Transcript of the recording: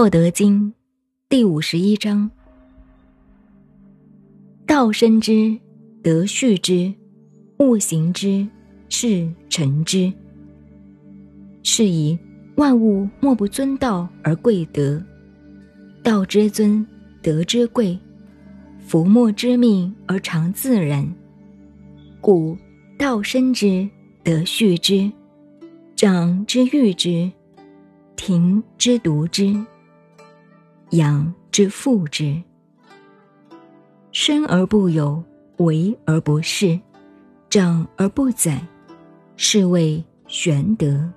道德经》第五十一章：道生之，德畜之，物行之，事成之。是以万物莫不尊道而贵德。道之尊，德之贵，夫莫之命而常自然。故道生之，德畜之，长之育之，庭之独之，养之覆之。生而不有，为而不恃，长而不宰，是谓玄德。